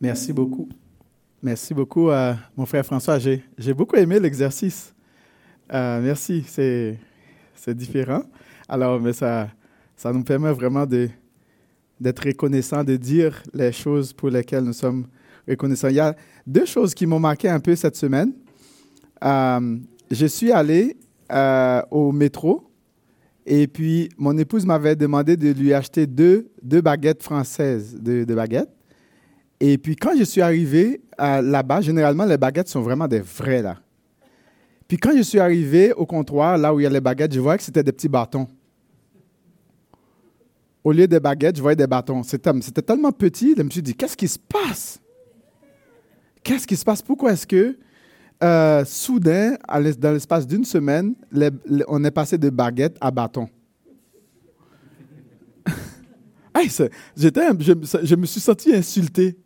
Merci beaucoup. Merci beaucoup, à mon frère François. J'ai beaucoup aimé l'exercice. Euh, merci, c'est différent. Alors, mais ça, ça nous permet vraiment d'être reconnaissants, de dire les choses pour lesquelles nous sommes reconnaissants. Il y a deux choses qui m'ont marqué un peu cette semaine. Euh, je suis allé euh, au métro et puis mon épouse m'avait demandé de lui acheter deux, deux baguettes françaises, de, de baguettes. Et puis quand je suis arrivé là-bas, généralement les baguettes sont vraiment des vraies là. Puis quand je suis arrivé au comptoir, là où il y a les baguettes, je voyais que c'était des petits bâtons. Au lieu des baguettes, je voyais des bâtons. C'était tellement petit, je me suis dit, qu'est-ce qui se passe? Qu'est-ce qui se passe? Pourquoi est-ce que euh, soudain, dans l'espace d'une semaine, on est passé de baguettes à bâtons? je, me suis senti insulté.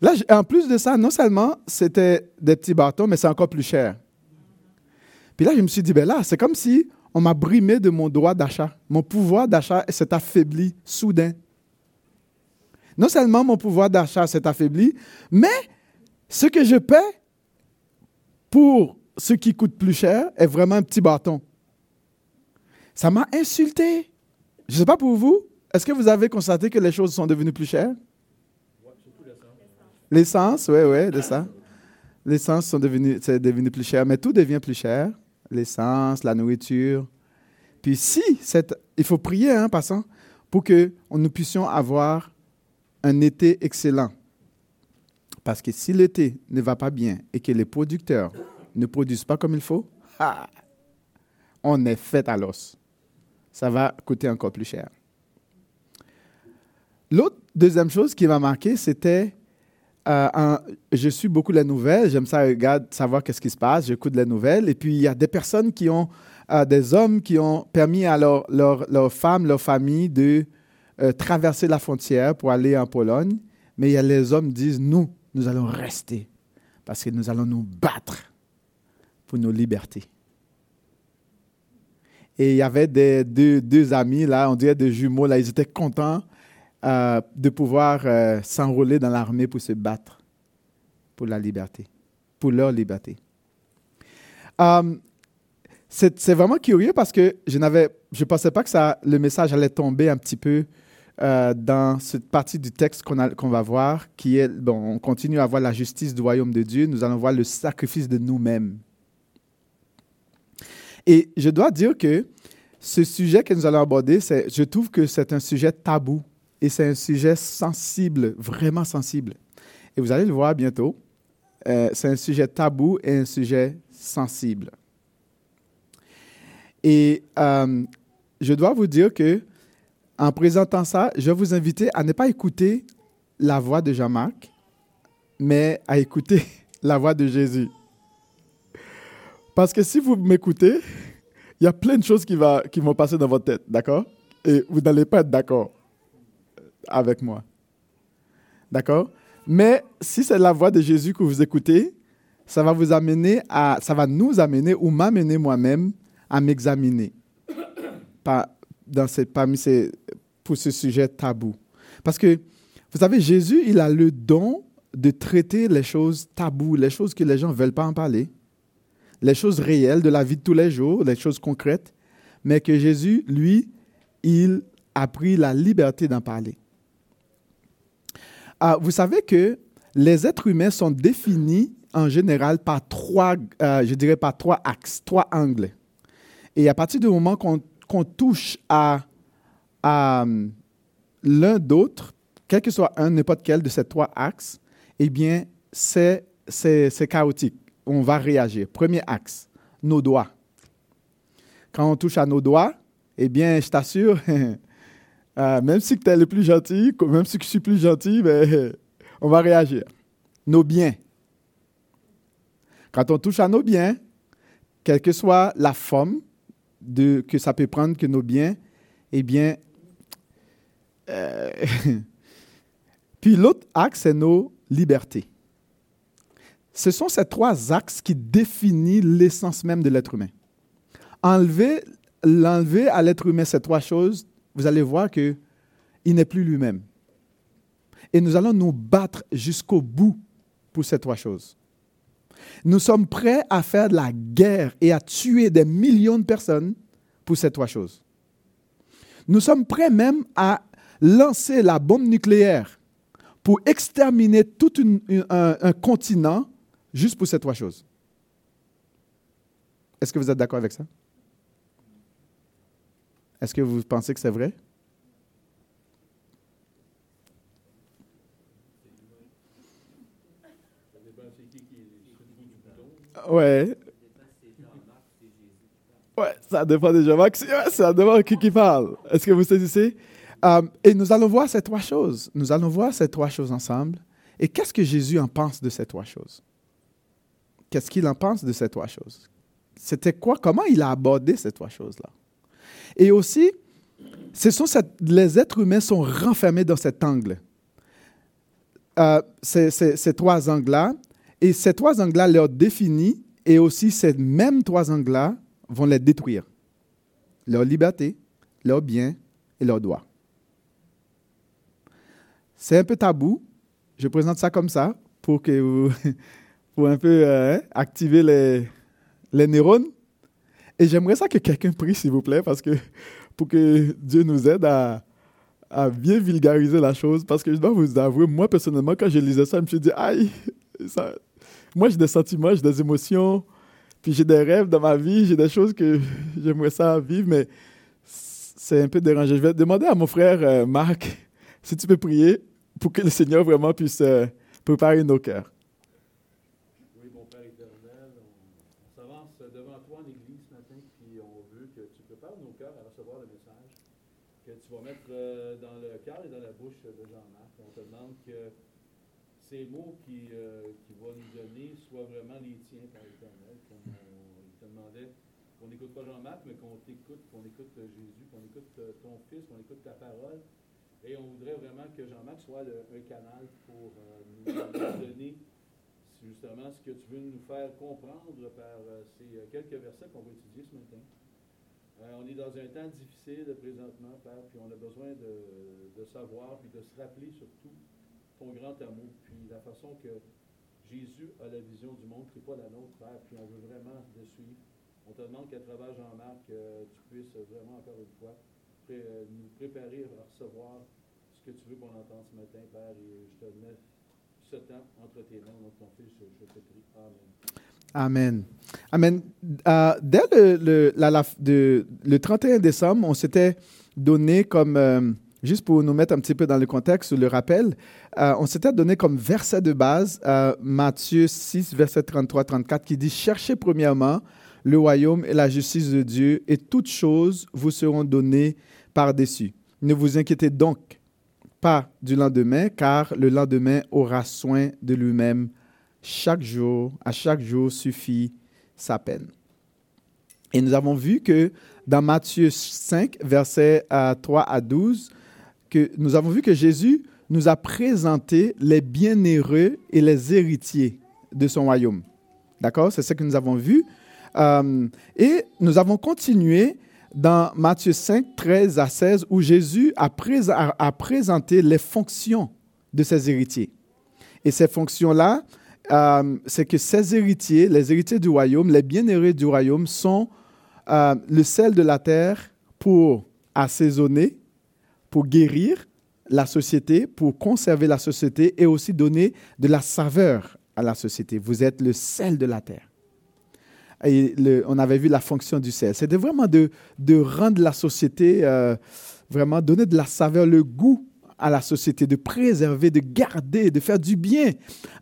Là, en plus de ça, non seulement c'était des petits bâtons, mais c'est encore plus cher. Puis là, je me suis dit, ben là, c'est comme si on m'a brimé de mon droit d'achat. Mon pouvoir d'achat s'est affaibli soudain. Non seulement mon pouvoir d'achat s'est affaibli, mais ce que je paie pour ce qui coûte plus cher est vraiment un petit bâton. Ça m'a insulté. Je ne sais pas pour vous, est-ce que vous avez constaté que les choses sont devenues plus chères? L'essence, oui, oui, de ça. L'essence c'est devenu plus cher, mais tout devient plus cher. L'essence, la nourriture. Puis si, il faut prier, hein, passant, pour que nous puissions avoir un été excellent. Parce que si l'été ne va pas bien et que les producteurs ne produisent pas comme il faut, on est fait à l'os. Ça va coûter encore plus cher. L'autre deuxième chose qui m'a marqué, c'était euh, je suis beaucoup les nouvelles, j'aime ça regarder, savoir qu'est-ce qui se passe, j'écoute les nouvelles. Et puis, il y a des personnes qui ont, euh, des hommes qui ont permis à leurs leur, leur femmes, leur famille de euh, traverser la frontière pour aller en Pologne. Mais il y a les hommes qui disent, nous, nous allons rester parce que nous allons nous battre pour nos libertés. Et il y avait deux, deux amis, là, on dirait des jumeaux, là, ils étaient contents euh, de pouvoir euh, s'enrôler dans l'armée pour se battre pour la liberté, pour leur liberté. Euh, c'est vraiment curieux parce que je ne je pensais pas que ça, le message allait tomber un petit peu dans cette partie du texte qu'on va voir, qui est, bon, on continue à voir la justice du royaume de Dieu, nous allons voir le sacrifice de nous-mêmes. Et je dois dire que ce sujet que nous allons aborder, je trouve que c'est un sujet tabou et c'est un sujet sensible, vraiment sensible. Et vous allez le voir bientôt. Euh, c'est un sujet tabou et un sujet sensible. Et euh, je dois vous dire que, en présentant ça, je vais vous inviter à ne pas écouter la voix de Jean-Marc, mais à écouter la voix de Jésus. Parce que si vous m'écoutez, il y a plein de choses qui, vont passer dans votre tête, d'accord? Et vous n'allez pas être d'accord avec moi. D'accord? Mais si c'est la voix de Jésus que vous écoutez, ça va vous amener à, ça va nous amener ou m'amener moi-même à m'examiner parmi ces, pour ce sujet tabou. Parce que, vous savez, Jésus, il a le don de traiter les choses taboues, les choses que les gens ne veulent pas en parler, les choses réelles de la vie de tous les jours, les choses concrètes, mais que Jésus, lui, il a pris la liberté d'en parler. Ah, vous savez que les êtres humains sont définis en général par trois, euh, je dirais par trois axes, trois angles. Et à partir du moment qu'on touche à, euh, l'un d'autre, quel que soit un, n'importe quel de ces trois axes, eh bien, c'est chaotique. On va réagir. Premier axe, nos doigts. Quand on touche à nos doigts, eh bien, je t'assure, Euh, même si tu es le plus gentil, même si je suis plus gentil, ben, on va réagir. Nos biens. Quand on touche à nos biens, quelle que soit la forme de, que ça peut prendre que nos biens, eh bien, euh, puis l'autre axe, c'est nos libertés. Ce sont ces trois axes qui définissent l'essence même de l'être humain. Enlever, l'enlever à l'être humain ces trois choses vous allez voir qu'il n'est plus lui-même. et nous allons nous battre jusqu'au bout pour ces trois choses. Nous sommes prêts à faire de la guerre et à tuer des millions de personnes pour ces trois choses. Nous sommes prêts même à lancer la bombe nucléaire pour exterminer tout un, continent juste pour ces trois choses. Est-ce que vous êtes d'accord avec ça? Est-ce que vous pensez que c'est vrai? Ouais. Ouais, ça dépend de Jean-Marc. Ouais, ça dépend qui qui parle. Est-ce que vous saisissez? Euh, et nous allons voir ces trois choses. Nous allons voir ces trois choses ensemble. Et qu'est-ce que Jésus en pense de ces trois choses? Qu'est-ce qu'il en pense de ces trois choses? C'était quoi? Comment il a abordé ces trois choses-là? Et aussi, sont les êtres humains sont renfermés dans cet angle. Euh, ces, trois angles-là. Et ces trois angles-là leur définissent, et aussi ces mêmes trois angles-là vont les détruire. Leur liberté, leurs biens et leurs droits. C'est un peu tabou. Je présente ça comme ça pour que vous, un peu euh, activer les, les neurones. Et j'aimerais ça que quelqu'un prie, s'il vous plaît, parce que pour que Dieu nous aide à, bien vulgariser la chose. Parce que je dois vous avouer, moi personnellement, quand je lisais ça, je me suis dit, aïe, ça... moi j'ai des sentiments, j'ai des émotions, puis j'ai des rêves dans ma vie, j'ai des choses que j'aimerais ça vivre, mais c'est un peu dérangé. Je vais demander à mon frère euh, Marc si tu peux prier pour que le Seigneur vraiment puisse euh, préparer nos cœurs. Euh, dans le cœur et dans la bouche de Jean-Marc. On te demande que ces mots qu'il qui va nous donner soient vraiment les tiens par l'Éternel. On, te demandait qu'on n'écoute pas Jean-Marc, mais qu'on t'écoute, qu'on écoute Jésus, qu'on écoute ton Fils, qu'on écoute ta parole. Et on voudrait vraiment que Jean-Marc soit un canal pour euh, nous donner justement ce que tu veux nous faire comprendre par euh, ces quelques versets qu'on va étudier ce matin. Euh, on est dans un temps difficile présentement, Père, puis on a besoin de, savoir, puis de se rappeler surtout ton grand amour, puis la façon que Jésus a la vision du monde qui n'est pas la nôtre, Père, puis on veut vraiment le suivre. On te demande qu'à travers Jean-Marc, euh, tu puisses vraiment, encore une fois, euh, nous préparer à recevoir ce que tu veux qu'on entende ce matin, Père, et je te mets entre tes mains, je, te prie. Amen. Amen. Euh, dès le, le 31 décembre, on s'était donné comme, euh, juste pour nous mettre un petit peu dans le contexte, le rappel, euh, on s'était donné comme verset de base Matthieu 6, verset 33-34, qui dit Cherchez premièrement le royaume et la justice de Dieu, et toutes choses vous seront données par-dessus. Ne vous inquiétez donc pas du lendemain, car le lendemain aura soin de lui-même chaque jour, à chaque jour suffit sa peine. Et nous avons vu que dans Matthieu 5, versets 3 à 12, que nous avons vu que Jésus nous a présenté les bienheureux et les héritiers de son royaume. D'accord? C'est ce que nous avons vu. Euh, et nous avons continué dans Matthieu 5, 13 à 16, où Jésus a, présenté les fonctions de ses héritiers. Et ces fonctions-là, euh, c'est que ces héritiers, les héritiers du royaume, les bienheureux du royaume, sont euh, le sel de la terre pour assaisonner, pour guérir la société, pour conserver la société et aussi donner de la saveur à la société. Vous êtes le sel de la terre. On avait vu la fonction du sel. C'était vraiment de, rendre la société, euh, vraiment donner de la saveur, le goût à la société, de préserver, de garder, de faire du bien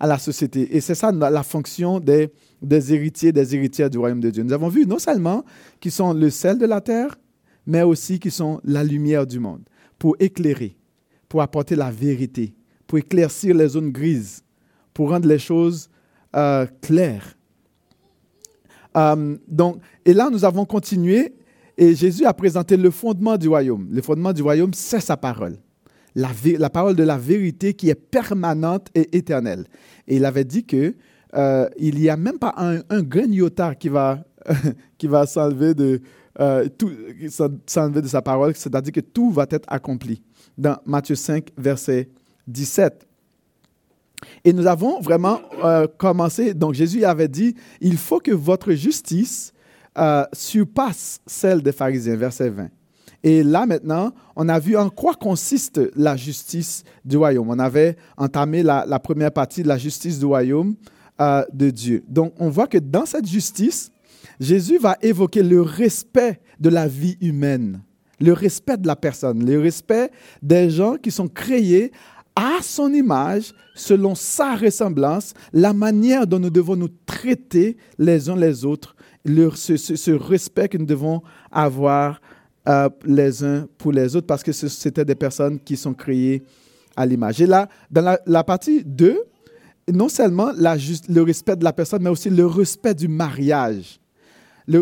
à la société. Et c'est ça la fonction des, des héritiers, des héritières du royaume de Dieu. Nous avons vu non seulement qu'ils sont le sel de la terre, mais aussi qu'ils sont la lumière du monde, pour éclairer, pour apporter la vérité, pour éclaircir les zones grises, pour rendre les choses euh, claires. Euh, donc, et là, nous avons continué et Jésus a présenté le fondement du royaume. Le fondement du royaume, c'est sa parole la, parole de la vérité qui est permanente et éternelle. Et il avait dit que euh, il n'y a même pas un, un qui va, qui va s'enlever de, euh, de sa parole, c'est-à-dire que tout va être accompli. Dans Matthieu 5, verset 17. Et nous avons vraiment euh, commencé, donc Jésus avait dit, il faut que votre justice euh, surpasse celle des pharisiens, verset 20. Et là maintenant, on a vu en quoi consiste la justice du royaume. On avait entamé la, première partie de la justice du royaume euh, de Dieu. Donc on voit que dans cette justice, Jésus va évoquer le respect de la vie humaine, le respect de la personne, le respect des gens qui sont créés à son image, selon sa ressemblance, la manière dont nous devons nous traiter les uns les autres, ce, respect que nous devons avoir euh, les uns pour les autres, parce que c'était des personnes qui sont créées à l'image. Et là, dans la, partie 2, non seulement le respect de la personne, mais aussi le respect du mariage.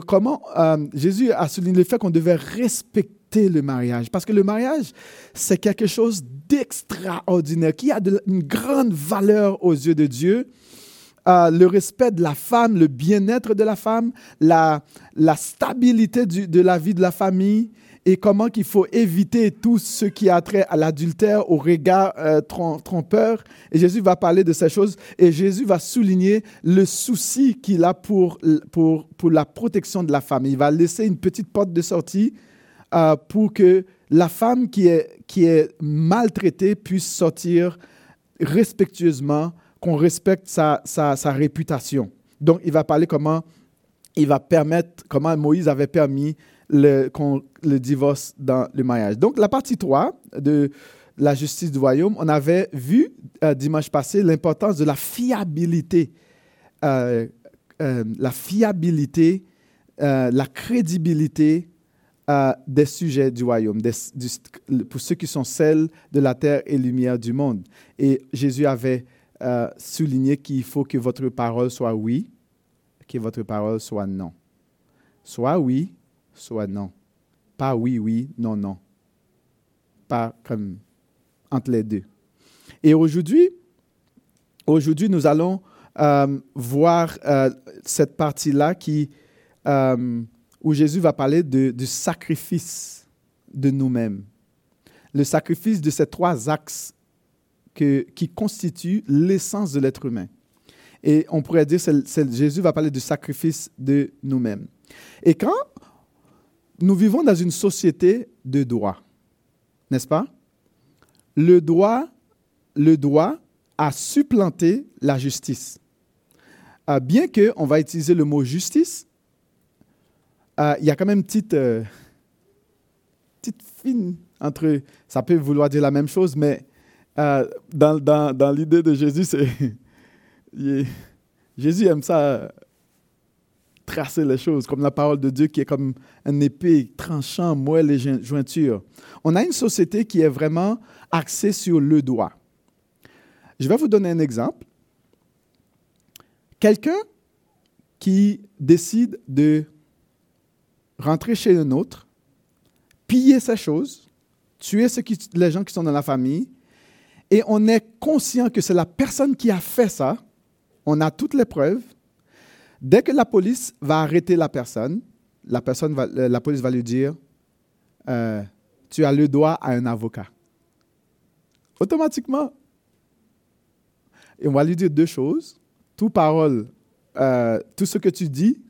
Comment euh, Jésus a souligné le fait qu'on devait respecter le mariage. Parce que le mariage, c'est quelque chose d'extraordinaire, qui a une grande valeur aux yeux de Dieu. Euh, le respect de la femme, le bien-être de la femme, la, la stabilité de la vie de la famille et comment qu'il faut éviter tout ce qui a trait à l'adultère, au regard euh, trompeur. Et Jésus va parler de ces choses et Jésus va souligner le souci qu'il a pour, pour, pour la protection de la femme. Il va laisser une petite porte de sortie euh, pour que la femme qui est, qui est maltraitée puisse sortir respectueusement, qu'on respecte sa, sa, sa, réputation. Donc, il va parler comment il va permettre, comment Moïse avait permis le, le divorce dans le mariage. Donc, la partie 3 de la justice du royaume, on avait vu euh, dimanche passé l'importance de la fiabilité. Euh, la fiabilité, la crédibilité des sujets du royaume, pour ceux qui sont celles de la terre et lumière du monde. Et Jésus avait euh, souligné qu'il faut que votre parole soit oui, que votre parole soit non. Soit oui, soit non. Pas oui, oui, non, non. Pas comme entre les deux. Et aujourd'hui, aujourd'hui, nous allons euh, voir euh, cette partie-là qui où Jésus va parler du sacrifice de nous-mêmes. Le sacrifice de ces trois axes qui constituent l'essence de l'être humain. Et on pourrait dire que Jésus va parler du sacrifice de nous-mêmes. Et quand nous vivons dans une société de droit, n'est-ce pas? Le droit, le droit a supplanté la justice. Euh, bien qu'on va utiliser le mot justice, euh, il y a quand même une petite, euh, petite fine entre. Ça peut vouloir dire la même chose, mais euh, dans, dans, dans l'idée de Jésus, c'est. Jésus aime ça tracer les choses, comme la parole de Dieu qui est comme un épée tranchant, moelle les jointures. On a une société qui est vraiment axée sur le droit. Je vais vous donner un exemple. Quelqu'un qui décide de rentrer chez un autre, piller sa chose, tuer les gens qui sont dans la famille, et on est conscient que c'est la personne qui a fait ça, on a toutes les preuves. Dès que la police va arrêter la personne, la, personne va, la police va lui dire, euh, tu as le droit à un avocat. Automatiquement. Et on va lui dire deux choses. Tout parole, euh, tout ce que tu dis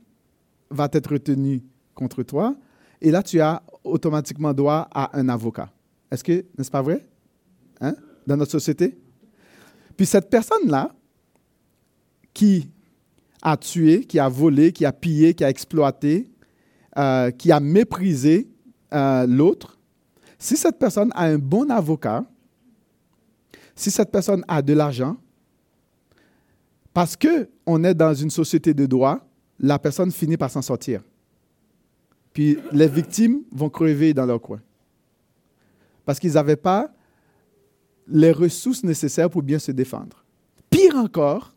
va être retenu contre toi. Et là, tu as automatiquement droit à un avocat. Est-ce que, n'est-ce pas vrai? Hein? Dans notre société? Puis cette personne-là, qui a tué, qui a volé, qui a pillé, qui a exploité, euh, qui a méprisé euh, l'autre, si cette personne a un bon avocat, si cette personne a de l'argent, parce qu'on est dans une société de droit, la personne finit par s'en sortir. Puis les victimes vont crever dans leur coin. Parce qu'ils n'avaient pas les ressources nécessaires pour bien se défendre. Pire encore,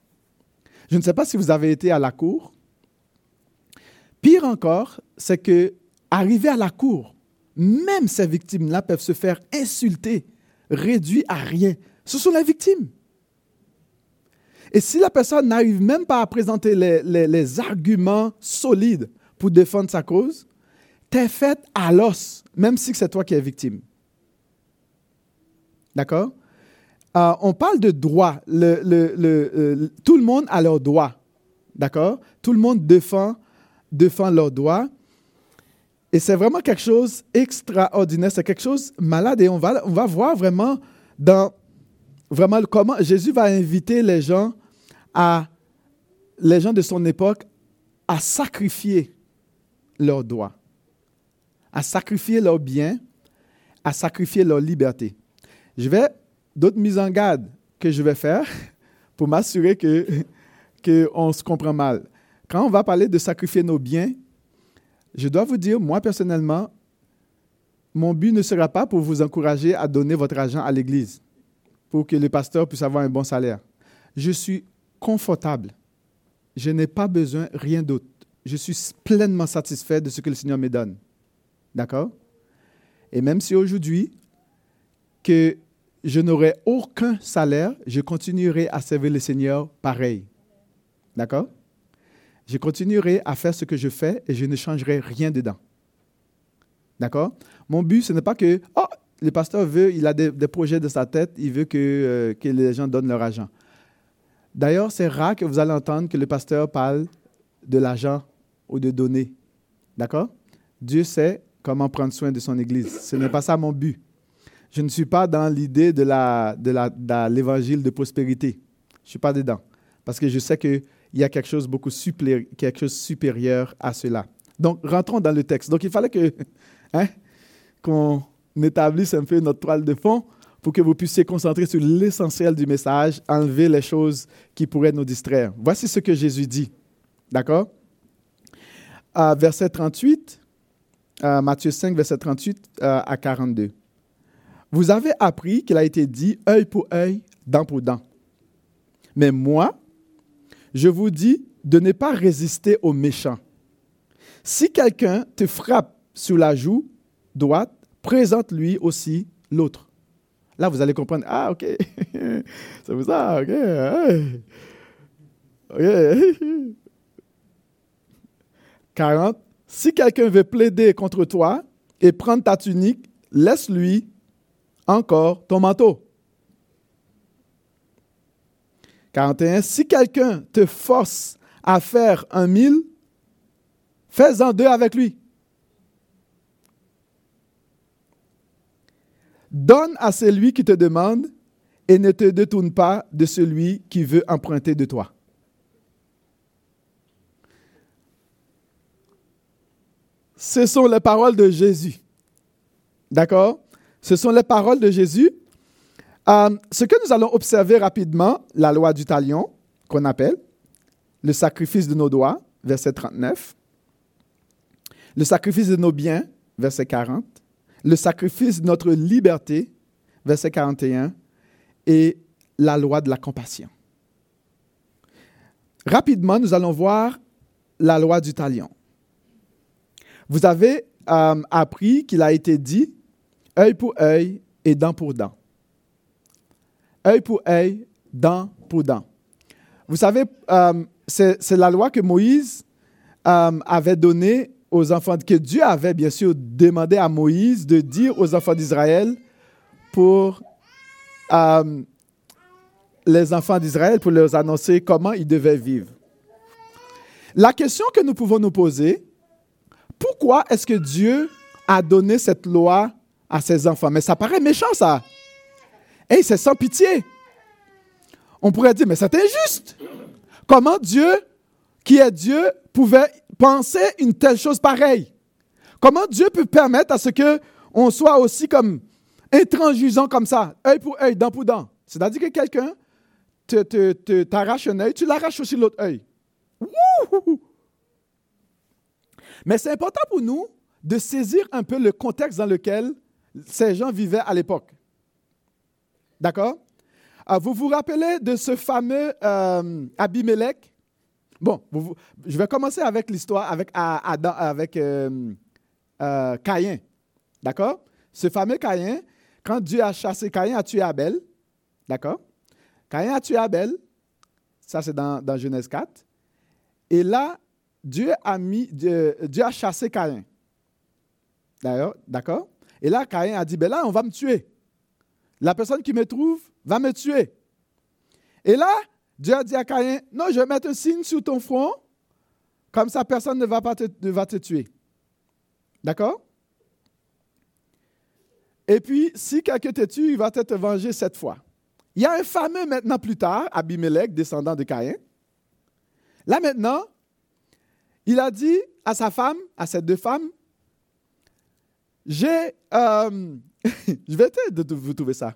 je ne sais pas si vous avez été à la cour. Pire encore, c'est que arrivé à la cour, même ces victimes-là peuvent se faire insulter, réduits à rien. Ce sont les victimes. Et si la personne n'arrive même pas à présenter les arguments solides pour défendre sa cause, t'es faite à l'os, même si c'est toi qui es victime. D'accord? Euh, on parle de droit. Le, le, euh, tout le monde a leurs droits. D'accord? Tout le monde défend, défend leurs droits. Et c'est vraiment quelque chose extraordinaire, c'est quelque chose malade. Et on va, on va voir vraiment dans vraiment comment Jésus va inviter les gens à les gens de son époque à sacrifier leurs droits, à sacrifier leurs biens, à sacrifier leur liberté. Je vais d'autres mises en garde que je vais faire pour m'assurer que qu'on se comprend mal. Quand on va parler de sacrifier nos biens, je dois vous dire, moi personnellement, mon but ne sera pas pour vous encourager à donner votre argent à l'Église pour que le pasteur puisse avoir un bon salaire. Je suis confortable. Je n'ai pas besoin rien d'autre. Je suis pleinement satisfait de ce que le Seigneur me donne. D'accord? Et même si aujourd'hui, que je n'aurai aucun salaire, je continuerai à servir le Seigneur pareil. D'accord? Je continuerai à faire ce que je fais et je ne changerai rien dedans. D'accord? Mon but, ce n'est pas que, oh, le pasteur veut, il a des, projets de sa tête, il veut que, euh, que les gens donnent leur argent. D'ailleurs, c'est rare que vous allez entendre que le pasteur parle de l'argent ou de donner. D'accord? Dieu sait comment prendre soin de son Église. Ce n'est pas ça mon but. Je ne suis pas dans l'idée de, la, de, l'évangile de prospérité. Je ne suis pas dedans. Parce que je sais qu'il y a quelque chose, beaucoup supérieur, quelque chose supérieur à cela. Donc, rentrons dans le texte. Donc, il fallait que, hein, qu'on établisse un peu notre toile de fond pour que vous puissiez concentrer sur l'essentiel du message, enlever les choses qui pourraient nous distraire. Voici ce que Jésus dit. D'accord? Verset 38, Matthieu 5, verset 38 à 42. Vous avez appris qu'il a été dit œil pour œil, dent pour dent. Mais moi, je vous dis de ne pas résister aux méchants. Si quelqu'un te frappe sur la joue droite, présente-lui aussi l'autre. Là, vous allez comprendre, ah, ok, c'est pour ça, ok. ok. 40. Si quelqu'un veut plaider contre toi et prendre ta tunique, laisse-lui encore ton manteau. 41. Si quelqu'un te force à faire un mille, fais-en deux avec lui. Donne à celui qui te demande et ne te détourne pas de celui qui veut emprunter de toi. Ce sont les paroles de Jésus. D'accord? Ce sont les paroles de Jésus. Euh, ce que nous allons observer rapidement, la loi du talion, qu'on appelle, le sacrifice de nos doigts, verset 39, le sacrifice de nos biens, verset 40, le sacrifice de notre liberté, verset 41, et la loi de la compassion. Rapidement, nous allons voir la loi du talion. Vous avez euh, appris qu'il a été dit œil pour œil et dent pour dent. Œil pour œil, dent pour dent. Vous savez, euh, c'est la loi que Moïse euh, avait donnée aux enfants, que Dieu avait bien sûr demandé à Moïse de dire aux enfants d'Israël pour euh, les enfants d'Israël, pour leur annoncer comment ils devaient vivre. La question que nous pouvons nous poser, pourquoi est-ce que Dieu a donné cette loi à ses enfants? Mais ça paraît méchant, ça. Et c'est sans pitié. On pourrait dire, mais c'est injuste. Comment Dieu, qui est Dieu, pouvait penser une telle chose pareille? Comment Dieu peut permettre à ce que on soit aussi comme intransigeant comme ça, œil pour œil, dent pour dent? C'est-à-dire que quelqu'un t'arrache un œil, tu l'arraches aussi l'autre œil. Mais c'est important pour nous de saisir un peu le contexte dans lequel ces gens vivaient à l'époque. D'accord? Ah, Vous vous rappelez de ce fameux euh, Abimelech? Bon, je vais commencer avec l'histoire avec, avec euh, euh, Caïn. D'accord? Ce fameux Caïn, quand Dieu a chassé Caïn, a tué Abel. D'accord? Caïn a tué Abel. Ça, c'est dans, dans, Genèse 4. Et là, Dieu a, mis, Dieu, a chassé Caïn. D'ailleurs, d'accord? Et là, Caïn a dit, ben là, on va me tuer. La personne qui me trouve va me tuer. Et là, Dieu a dit à Caïn, non, je vais mettre un signe sur ton front, comme ça personne ne va, pas te, ne va te tuer. D'accord? Et puis, si quelqu'un te tue, il va te venger cette fois. Il y a un fameux maintenant plus tard, Abimelech, descendant de Caïn. Là maintenant, il a dit à sa femme, à ces deux femmes, j'ai... Euh, je vais essayer de vous trouver ça.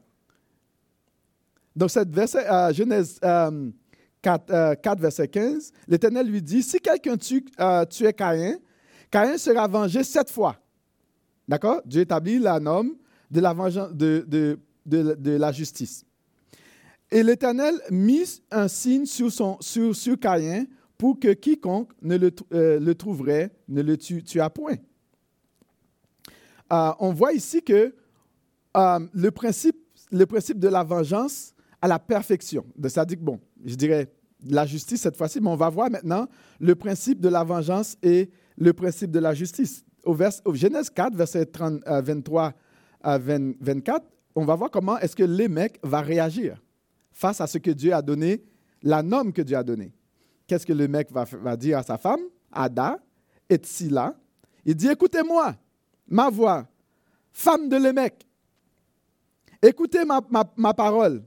Donc, cette verset, euh, Genèse 4, euh, verset 15, l'Éternel lui dit, si quelqu'un tue, tuait Caïn, Caïn sera vengé sept fois. D'accord? Dieu établit la norme de la, de, de, la justice. Et l'Éternel mit un signe sur, son, sur, sur Caïn pour que quiconque ne le, le trouverait ne le tue, à point. on voit ici que euh, le, principe, le principe de la vengeance à la perfection. C'est-à-dire que, bon, je dirais la justice cette fois-ci, mais on va voir maintenant le principe de la vengeance et le principe de la justice. Au, vers, Genèse 4, verset 30, 23 à 24, on va voir comment est-ce que l'émec va réagir face à ce que Dieu a donné, la norme que Dieu a donnée. Qu'est-ce que le mec va, dire à sa femme, Ada et Tsila Il dit, écoutez-moi, ma voix, femme de l'émec, Écoutez ma, parole.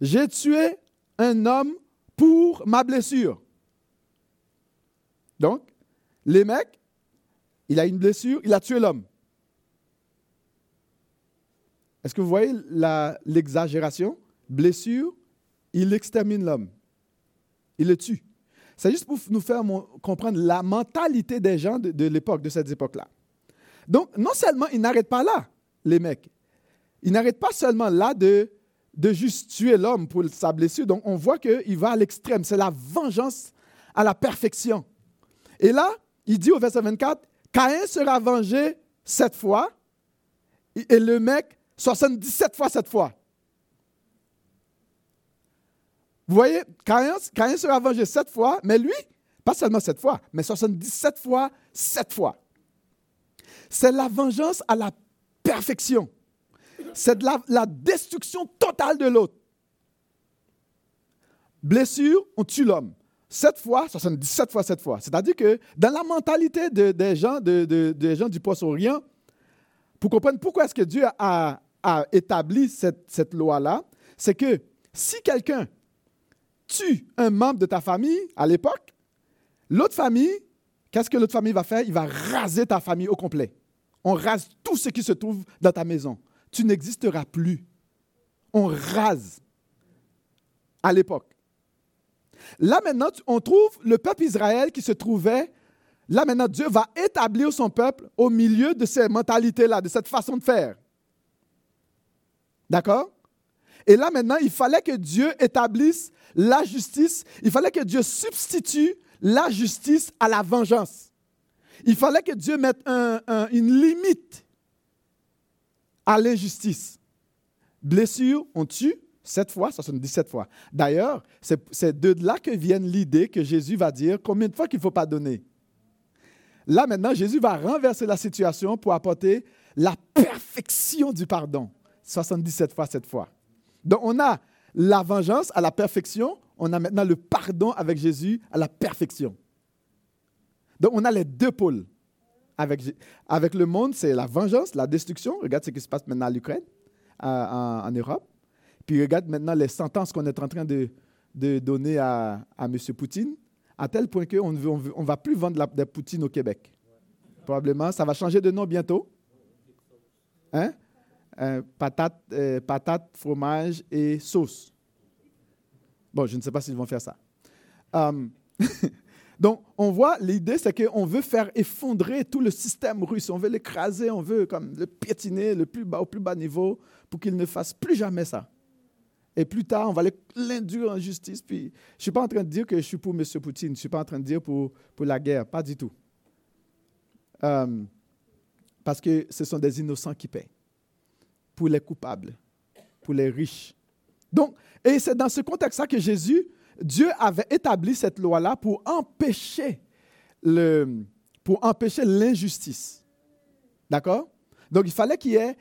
J'ai tué un homme pour ma blessure. Donc, les mecs, il a une blessure, il a tué l'homme. Est-ce que vous voyez l'exagération? Blessure, il extermine l'homme. Il le tue. C'est juste pour nous faire comprendre la mentalité des gens de, l'époque, de cette époque-là. Donc, non seulement il n'arrête pas là, les mecs, il n'arrête pas seulement là de, de juste tuer l'homme pour sa blessure. Donc, on voit qu'il va à l'extrême. C'est la vengeance à la perfection. Et là, il dit au verset 24, Caïn sera vengé sept fois et le mec 77 fois cette fois. Vous voyez, Caïn, sera vengé sept fois, mais lui, pas seulement sept fois, mais 77 fois sept fois. C'est la vengeance à la perfection c'est la, destruction totale de l'autre. Blessure, on tue l'homme. Sept fois, 77 fois sept fois. C'est-à-dire que dans la mentalité des, gens, des gens du Proche-Orient, pour comprendre pourquoi est-ce que Dieu a, établi cette, cette loi-là, c'est que si quelqu'un tue un membre de ta famille à l'époque, l'autre famille, qu'est-ce que l'autre famille va faire? Il va raser ta famille au complet. On rase tout ce qui se trouve dans ta maison tu n'existeras plus. On rase à l'époque. Là maintenant, on trouve le peuple Israël qui se trouvait, là maintenant, Dieu va établir son peuple au milieu de ces mentalités-là, de cette façon de faire. D'accord? Et là maintenant, il fallait que Dieu établisse la justice, il fallait que Dieu substitue la justice à la vengeance. Il fallait que Dieu mette une limite à l'injustice. Blessure, on tue sept fois, 77 fois. D'ailleurs, c'est de là que vient l'idée que Jésus va dire combien de fois qu'il ne faut pas donner. Là, maintenant, Jésus va renverser la situation pour apporter la perfection du pardon. 77 fois cette fois. Donc, on a la vengeance à la perfection, on a maintenant le pardon avec Jésus à la perfection. Donc, on a les deux pôles. Avec, avec le monde, c'est la vengeance, la destruction. Regarde ce qui se passe maintenant à l'Ukraine, en, Europe. Puis regarde maintenant les sentences qu'on est en train de, de donner à, à M. Poutine, à tel point qu'on ne on, on va plus vendre la, de Poutine au Québec. Probablement, ça va changer de nom bientôt. Hein? Euh, patate, euh, patate, fromage et sauce. Bon, je ne sais pas s'ils vont faire ça. Um, Donc, on voit, l'idée, c'est qu'on veut faire effondrer tout le système russe. On veut l'écraser, on veut comme le piétiner au plus bas niveau pour qu'il ne fasse plus jamais ça. Et plus tard, on va l'induire en justice. Puis, je ne suis pas en train de dire que je suis pour M. Poutine. Je ne suis pas en train de dire pour, pour la guerre. Pas du tout. Euh, parce que ce sont des innocents qui paient. Pour les coupables. Pour les riches. Donc, et c'est dans ce contexte-là que Jésus Dieu avait établi cette loi-là pour empêcher le, pour empêcher l'injustice. D'accord? Donc il fallait qu'il y ait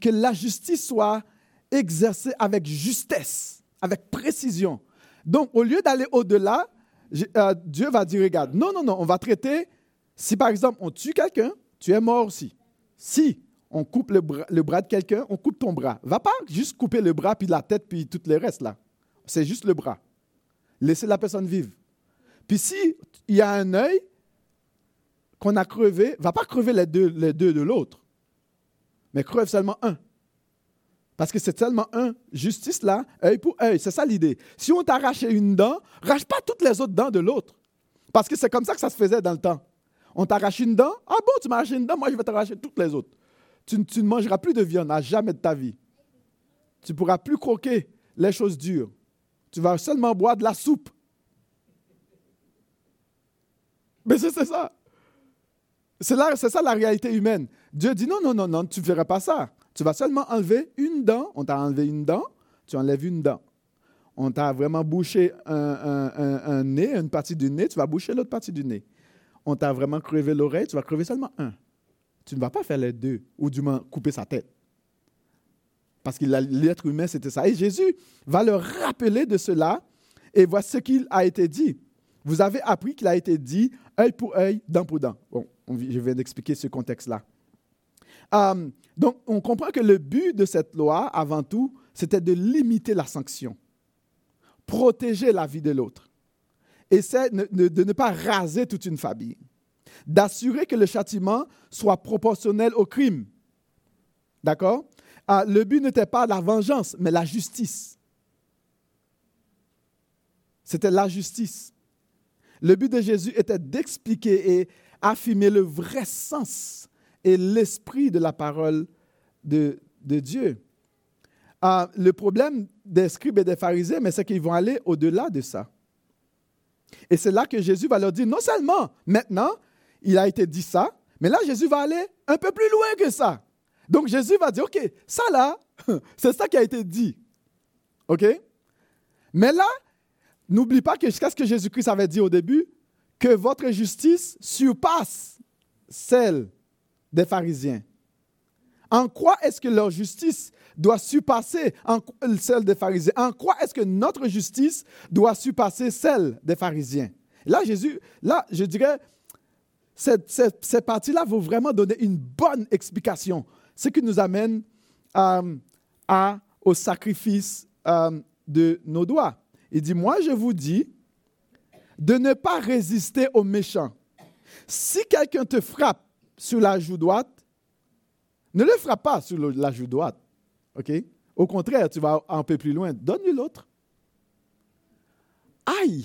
que la justice soit exercer avec justesse, avec précision. Donc, au lieu d'aller au-delà, euh, Dieu va dire, regarde, non, non, non, on va traiter, si par exemple on tue quelqu'un, tu es mort aussi. Si on coupe le bras, de quelqu'un, on coupe ton bras. Va pas juste couper le bras, puis la tête, puis tout le reste là. C'est juste le bras. Laissez la personne vivre. Puis si il y a un œil qu'on a crevé, va pas crever les deux, de l'autre, mais crève seulement un. Parce que c'est seulement un. Justice là, œil pour œil. C'est ça l'idée. Si on t'a arraché une dent, arrache pas toutes les autres dents de l'autre. Parce que c'est comme ça que ça se faisait dans le temps. On t'arrache une dent. Ah bon, tu m'as arraché une dent, moi je vais t'arracher toutes les autres. Tu, ne mangeras plus de viande à jamais de ta vie. Tu ne pourras plus croquer les choses dures. Tu vas seulement boire de la soupe. Mais c'est ça. C'est ça la réalité humaine. Dieu dit non, non, non, non, tu ne feras pas ça. Tu vas seulement enlever une dent. On t'a enlevé une dent, tu enlèves une dent. On t'a vraiment bouché un, nez, une partie du nez, tu vas boucher l'autre partie du nez. On t'a vraiment crevé l'oreille, tu vas crever seulement un. Tu ne vas pas faire les deux, ou du moins couper sa tête. Parce que l'être humain, c'était ça. Et Jésus va leur rappeler de cela, et voici ce qu'il a été dit. Vous avez appris qu'il a été dit œil pour œil, dent pour dent. Bon, je viens d'expliquer ce contexte-là. Euh, donc, on comprend que le but de cette loi, avant tout, c'était de limiter la sanction, protéger la vie de l'autre, et c'est de ne pas raser toute une famille, d'assurer que le châtiment soit proportionnel au crime. D'accord? Euh, Le but n'était pas la vengeance, mais la justice. C'était la justice. Le but de Jésus était d'expliquer et affirmer le vrai sens et l'esprit de la parole de, Dieu. Ah, le problème des scribes et des pharisiens, mais c'est qu'ils vont aller au-delà de ça. Et c'est là que Jésus va leur dire, non seulement maintenant, il a été dit ça, mais là, Jésus va aller un peu plus loin que ça. Donc Jésus va dire, OK, ça là, c'est ça qui a été dit. OK? Mais là, n'oublie pas que jusqu'à ce que Jésus-Christ avait dit au début, que votre justice surpasse celle des pharisiens. En quoi est-ce que leur justice doit surpasser celle des pharisiens? En quoi est-ce que notre justice doit surpasser celle des pharisiens? Là, Jésus, là, je dirais, cette, cette, partie-là vaut vraiment donner une bonne explication, ce qui nous amène euh, à, au sacrifice euh, de nos doigts. Il dit, moi je vous dis de ne pas résister aux méchants. Si quelqu'un te frappe sur la joue droite, ne le frappe pas sur la joue droite. OK? Au contraire, tu vas un peu plus loin. Donne-lui l'autre. Aïe!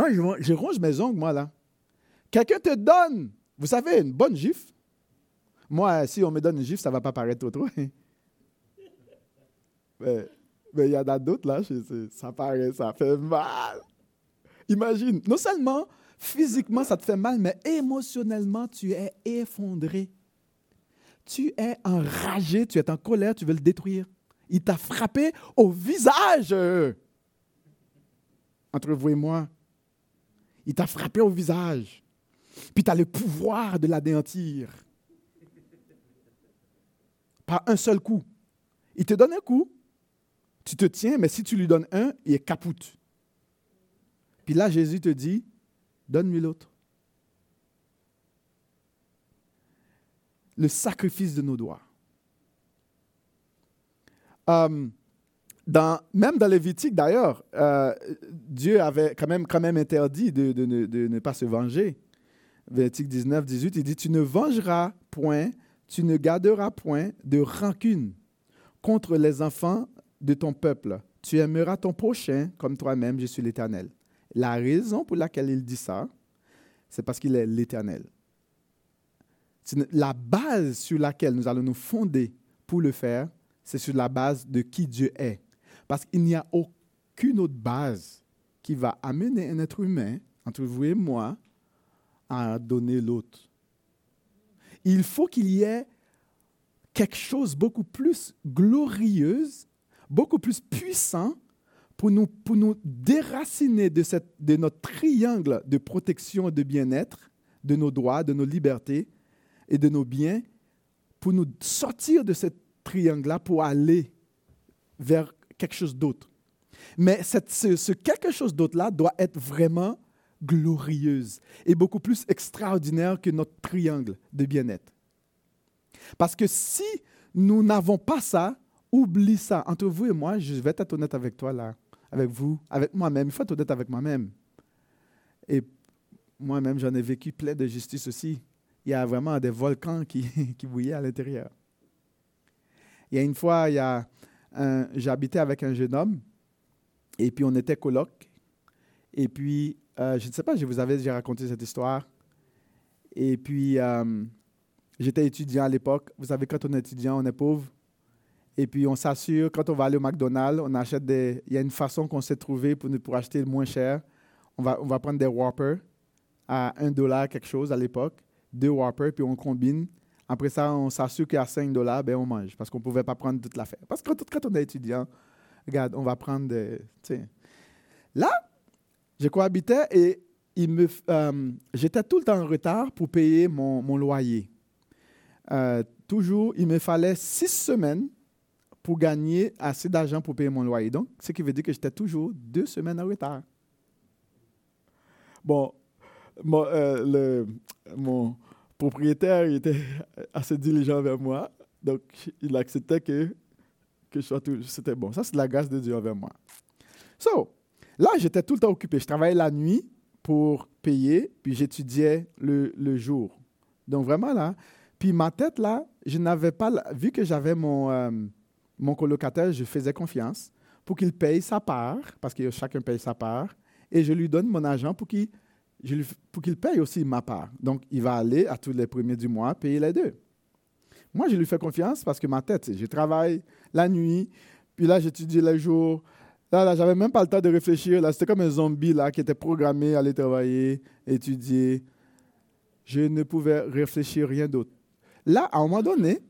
Ah, je, ronge mes ongles, moi, là. Quelqu'un te donne, vous savez, une bonne gifle. Moi, si on me donne une gifle, ça ne va pas paraître trop. trop. mais il y en a d'autres, là, ça paraît, ça fait mal. Imagine, non seulement Physiquement, ça te fait mal, mais émotionnellement, tu es effondré. Tu es enragé, tu es en colère, tu veux le détruire. Il t'a frappé au visage. Entre vous et moi. Il t'a frappé au visage. Puis tu as le pouvoir de l'anéantir. Par un seul coup. Il te donne un coup, tu te tiens, mais si tu lui donnes un, il est capoute. Puis là, Jésus te dit, Donne-lui l'autre. Le sacrifice de nos doigts. Euh, même dans Lévitique, d'ailleurs, euh, Dieu avait quand même, interdit de, ne pas se venger. Lévitique 19, 18, il dit, tu ne vengeras point, tu ne garderas point de rancune contre les enfants de ton peuple. Tu aimeras ton prochain comme toi-même, je suis l'Éternel. La raison pour laquelle il dit ça, c'est parce qu'il est l'Éternel. La base sur laquelle nous allons nous fonder pour le faire, c'est sur la base de qui Dieu est. Parce qu'il n'y a aucune autre base qui va amener un être humain, entre vous et moi, à donner l'autre. Il faut qu'il y ait quelque chose beaucoup plus glorieuse, beaucoup plus puissant pour nous, pour nous déraciner de, cette, de notre triangle de protection et de bien-être, de nos droits, de nos libertés et de nos biens, pour nous sortir de cette triangle-là pour aller vers quelque chose d'autre. Mais cette, ce, quelque chose d'autre-là doit être vraiment glorieuse et beaucoup plus extraordinaire que notre triangle de bien-être. Parce que si nous n'avons pas ça, oublie ça. Entre vous et moi, je vais être honnête avec toi là, avec vous, avec moi-même. Il faut être honnête avec moi-même. Et moi-même, j'en ai vécu plein de justice aussi. Il y a vraiment des volcans qui, qui bouillaient à l'intérieur. Il y a une fois, il y a j'habitais avec un jeune homme, et puis on était coloc. Et puis, euh, je ne sais pas, je vous avais déjà raconté cette histoire. Et puis, euh, j'étais étudiant à l'époque. Vous savez, quand on est étudiant, on est pauvre. Et puis, on s'assure, quand on va aller au McDonald's, on achète des. Il y a une façon qu'on s'est trouvé pour, acheter moins cher. On va, on va prendre des Whoppers à 1 dollar quelque chose à l'époque, deux Whoppers, puis on combine. Après ça, on s'assure qu'à 5 dollars, ben on mange, parce qu'on ne pouvait pas prendre toute l'affaire. Parce que quand, on est étudiant, regarde, on va prendre des. Là, je cohabitais et euh, j'étais tout le temps en retard pour payer mon, mon loyer. Euh, toujours, il me fallait six semaines pour gagner assez d'argent pour payer mon loyer. Donc, ce qui veut dire que j'étais toujours deux semaines en retard. Bon, mon, euh, propriétaire était assez diligent vers moi, donc il acceptait que, que je sois tout. C'était bon. Ça, c'est la grâce de Dieu envers moi. So, là, j'étais tout le temps occupé. Je travaillais la nuit pour payer, puis j'étudiais le, le jour. Donc, vraiment, là, puis ma tête, là, je n'avais pas, vu que j'avais mon, euh, mon colocataire, je faisais confiance pour qu'il paye sa part, parce que chacun paye sa part, et je lui donne mon argent pour qu'il pour qu'il paye aussi ma part. Donc, il va aller à tous les premiers du mois payer les deux. Moi, je lui fais confiance parce que ma tête, je travaille la nuit, puis là, j'étudie les jours. Là, là j'avais même pas le temps de réfléchir. Là, c'était comme un zombie là, qui était programmé à aller travailler, étudier. Je ne pouvais réfléchir rien d'autre. Là, à un moment donné,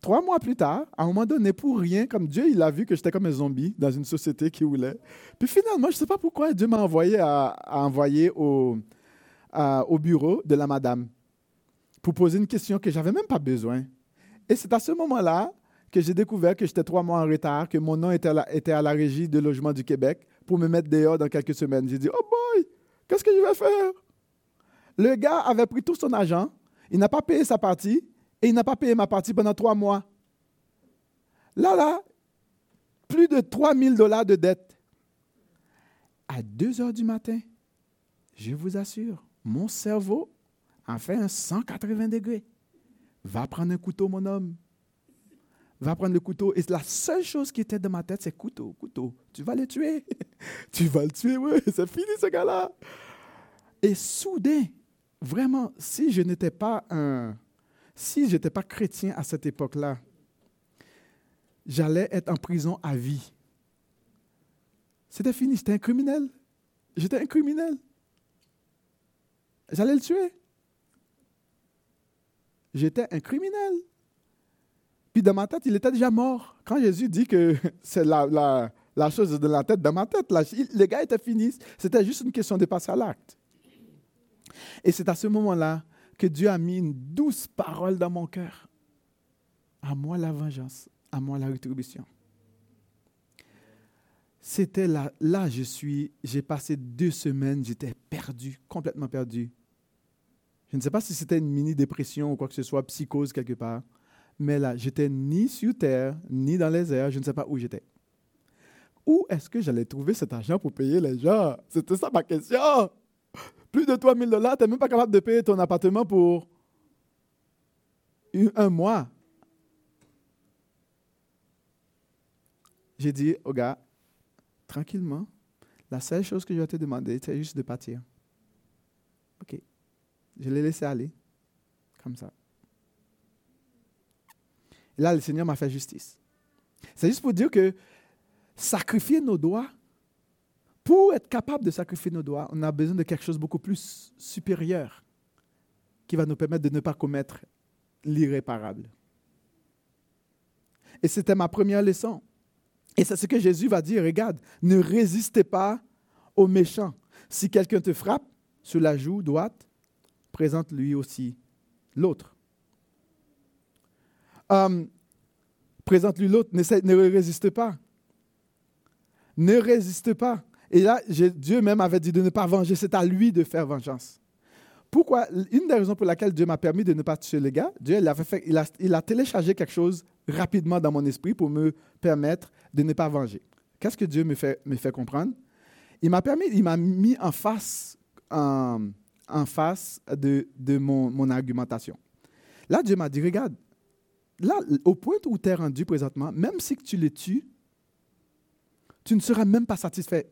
trois mois plus tard, à un moment donné, pour rien, comme Dieu, il a vu que j'étais comme un zombie dans une société qui voulait. Puis finalement, je ne sais pas pourquoi Dieu m'a envoyé à, envoyer au, au bureau de la madame pour poser une question que j'avais même pas besoin. Et c'est à ce moment-là que j'ai découvert que j'étais trois mois en retard, que mon nom était à, la, était à la régie de logement du Québec pour me mettre dehors dans quelques semaines. J'ai dit, oh boy, qu'est-ce que je vais faire? Le gars avait pris tout son argent, il n'a pas payé sa partie, et il n'a pas payé ma partie pendant trois mois. Là, là, plus de 3 000 dollars de dette. À 2 heures du matin, je vous assure, mon cerveau a fait un 180 degrés. Va prendre un couteau, mon homme. Va prendre le couteau. Et la seule chose qui était dans ma tête, c'est couteau, couteau. Tu vas le tuer. tu vas le tuer, oui. C'est fini, ce gars-là. Et soudain, vraiment, si je n'étais pas un, si je n'étais pas chrétien à cette époque-là, j'allais être en prison à vie. C'était fini, j'étais un criminel. J'étais un criminel. J'allais le tuer. J'étais un criminel. Puis dans ma tête, il était déjà mort. Quand Jésus dit que c'est la, chose de la tête, dans ma tête, le gars était fini. C'était juste une question de passer à l'acte. Et c'est à ce moment-là que Dieu a mis une douce parole dans mon cœur. À moi la vengeance, à moi la rétribution. C'était là, là je suis, j'ai passé deux semaines, j'étais perdu, complètement perdu. Je ne sais pas si c'était une mini-dépression ou quoi que ce soit, psychose quelque part, mais là, j'étais ni sur terre, ni dans les airs, je ne sais pas où j'étais. Où est-ce que j'allais trouver cet argent pour payer les gens? C'était ça ma question. Plus de 3 000 dollars, tu n'es même pas capable de payer ton appartement pour un mois. J'ai dit au gars, tranquillement, la seule chose que je vais te demander, c'est juste de partir. OK. Je l'ai laissé aller, comme ça. Là, le Seigneur m'a fait justice. C'est juste pour dire que sacrifier nos doigts pour être capable de sacrifier nos doigts, on a besoin de quelque chose de beaucoup plus supérieur qui va nous permettre de ne pas commettre l'irréparable. Et c'était ma première leçon. Et c'est ce que Jésus va dire, regarde, ne résistez pas aux méchants. Si quelqu'un te frappe sur la joue droite, présente lui aussi l'autre. Euh, présente-lui l'autre. Ne résiste pas. Ne résiste pas. Et là, Dieu même avait dit de ne pas venger, c'est à lui de faire vengeance. Pourquoi? Une des raisons pour laquelle Dieu m'a permis de ne pas tuer les gars, Dieu il, fait, il, a, il a téléchargé quelque chose rapidement dans mon esprit pour me permettre de ne pas venger. Qu'est-ce que Dieu me fait, me fait comprendre? Il m'a permis, il m'a mis en face, en, en face de, de mon, mon argumentation. Là, Dieu m'a dit, regarde, là, au point où tu es rendu présentement, même si tu les tues, tu ne seras même pas satisfait.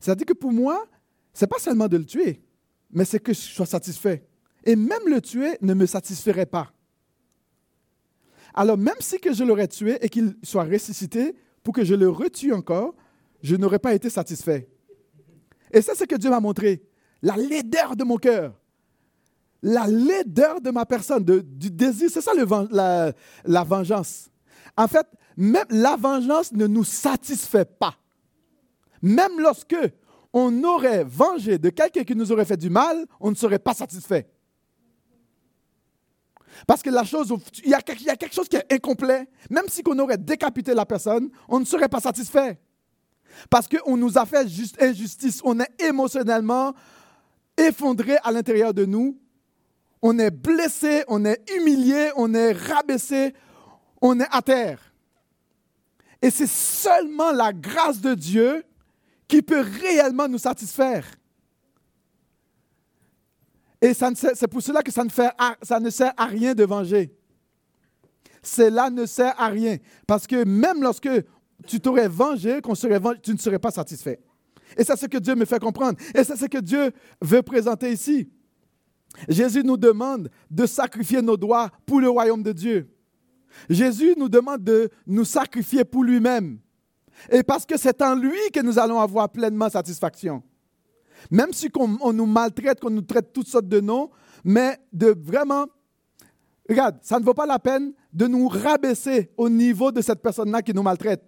C'est-à-dire que pour moi, ce n'est pas seulement de le tuer, mais c'est que je sois satisfait. Et même le tuer ne me satisferait pas. Alors même si je l'aurais tué et qu'il soit ressuscité, pour que je le retue encore, je n'aurais pas été satisfait. Et c'est ce que Dieu m'a montré. La laideur de mon cœur. La laideur de ma personne, du désir. C'est ça le, la, la vengeance. En fait, même la vengeance ne nous satisfait pas. Même lorsque on aurait vengé de quelqu'un qui nous aurait fait du mal, on ne serait pas satisfait. Parce que la chose, il y, a, quelque chose qui est incomplet. Même si on aurait décapité la personne, on ne serait pas satisfait. Parce qu'on nous a fait juste injustice. On est émotionnellement effondré à l'intérieur de nous. On est blessé, on est humilié, on est rabaissé, on est à terre. Et c'est seulement la grâce de Dieu qui peut réellement nous satisfaire. Et c'est pour cela que ça ne, sert à rien de venger. Cela ne sert à rien. Parce que même lorsque tu t'aurais vengé, serait tu ne serais pas satisfait. Et c'est ce que Dieu me fait comprendre. Et c'est ce que Dieu veut présenter ici. Jésus nous demande de sacrifier nos droits pour le royaume de Dieu. Jésus nous demande de nous sacrifier pour lui-même. Et parce que c'est en lui que nous allons avoir pleinement satisfaction. Même si on, nous maltraite, qu'on nous traite toutes sortes de noms, mais de vraiment, regarde, ça ne vaut pas la peine de nous rabaisser au niveau de cette personne-là qui nous maltraite.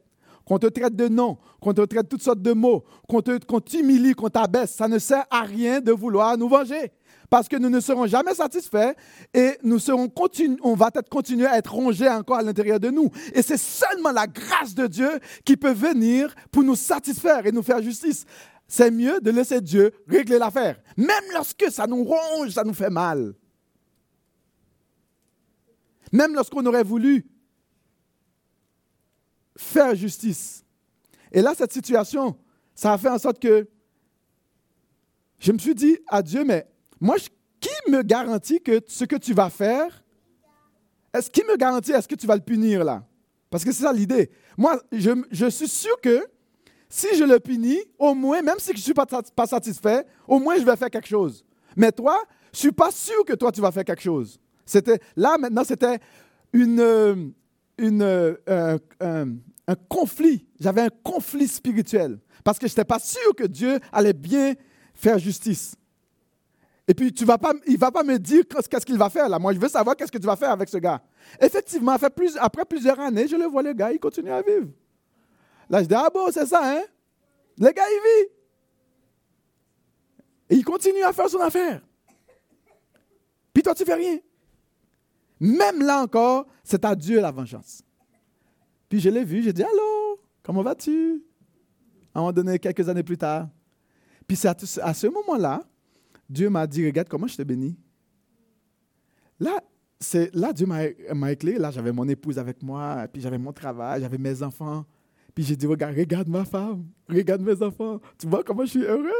Qu'on te traite de noms, qu'on te traite toutes sortes de mots, qu'on t'humilie, qu'on t'abaisse, ça ne sert à rien de vouloir nous venger parce que nous ne serons jamais satisfaits et nous serons on va être continuer à être rongés encore à l'intérieur de nous. Et c'est seulement la grâce de Dieu qui peut venir pour nous satisfaire et nous faire justice. C'est mieux de laisser Dieu régler l'affaire, même lorsque ça nous ronge, ça nous fait mal. Même lorsqu'on aurait voulu faire justice. Et là, cette situation, ça a fait en sorte que je me suis dit à Dieu, mais moi, qui me garantit que ce que tu vas faire, est-ce qui me garantit, est-ce que tu vas le punir là? Parce que c'est ça l'idée. Moi, je, suis sûr que si je le punis, au moins, même si je ne suis pas, satisfait, au moins je vais faire quelque chose. Mais toi, je ne suis pas sûr que toi, tu vas faire quelque chose. C'était, là, maintenant, c'était une, une, euh, un conflit. J'avais un conflit spirituel. Parce que je n'étais pas sûr que Dieu allait bien faire justice. Et puis, tu vas pas, il ne va pas me dire qu'est-ce qu'il va faire là. Moi, je veux savoir qu'est-ce que tu vas faire avec ce gars. Effectivement, après plusieurs années, je le vois, le gars, il continue à vivre. Là, je dis, ah bon, c'est ça, hein? Le gars, il vit. Et il continue à faire son affaire. Puis toi, tu fais rien. Même là encore, c'est à Dieu la vengeance. Puis je l'ai vu, j'ai dit, allô, comment vas-tu? À un moment donné, quelques années plus tard. Puis c'est à ce moment-là Dieu m'a dit, regarde comment je te bénis. Là, c'est, là Dieu m'a éclairé. Là, j'avais mon épouse avec moi, puis j'avais mon travail, j'avais mes enfants. Puis j'ai dit, regarde, regarde ma femme, regarde mes enfants. Tu vois comment je suis heureux?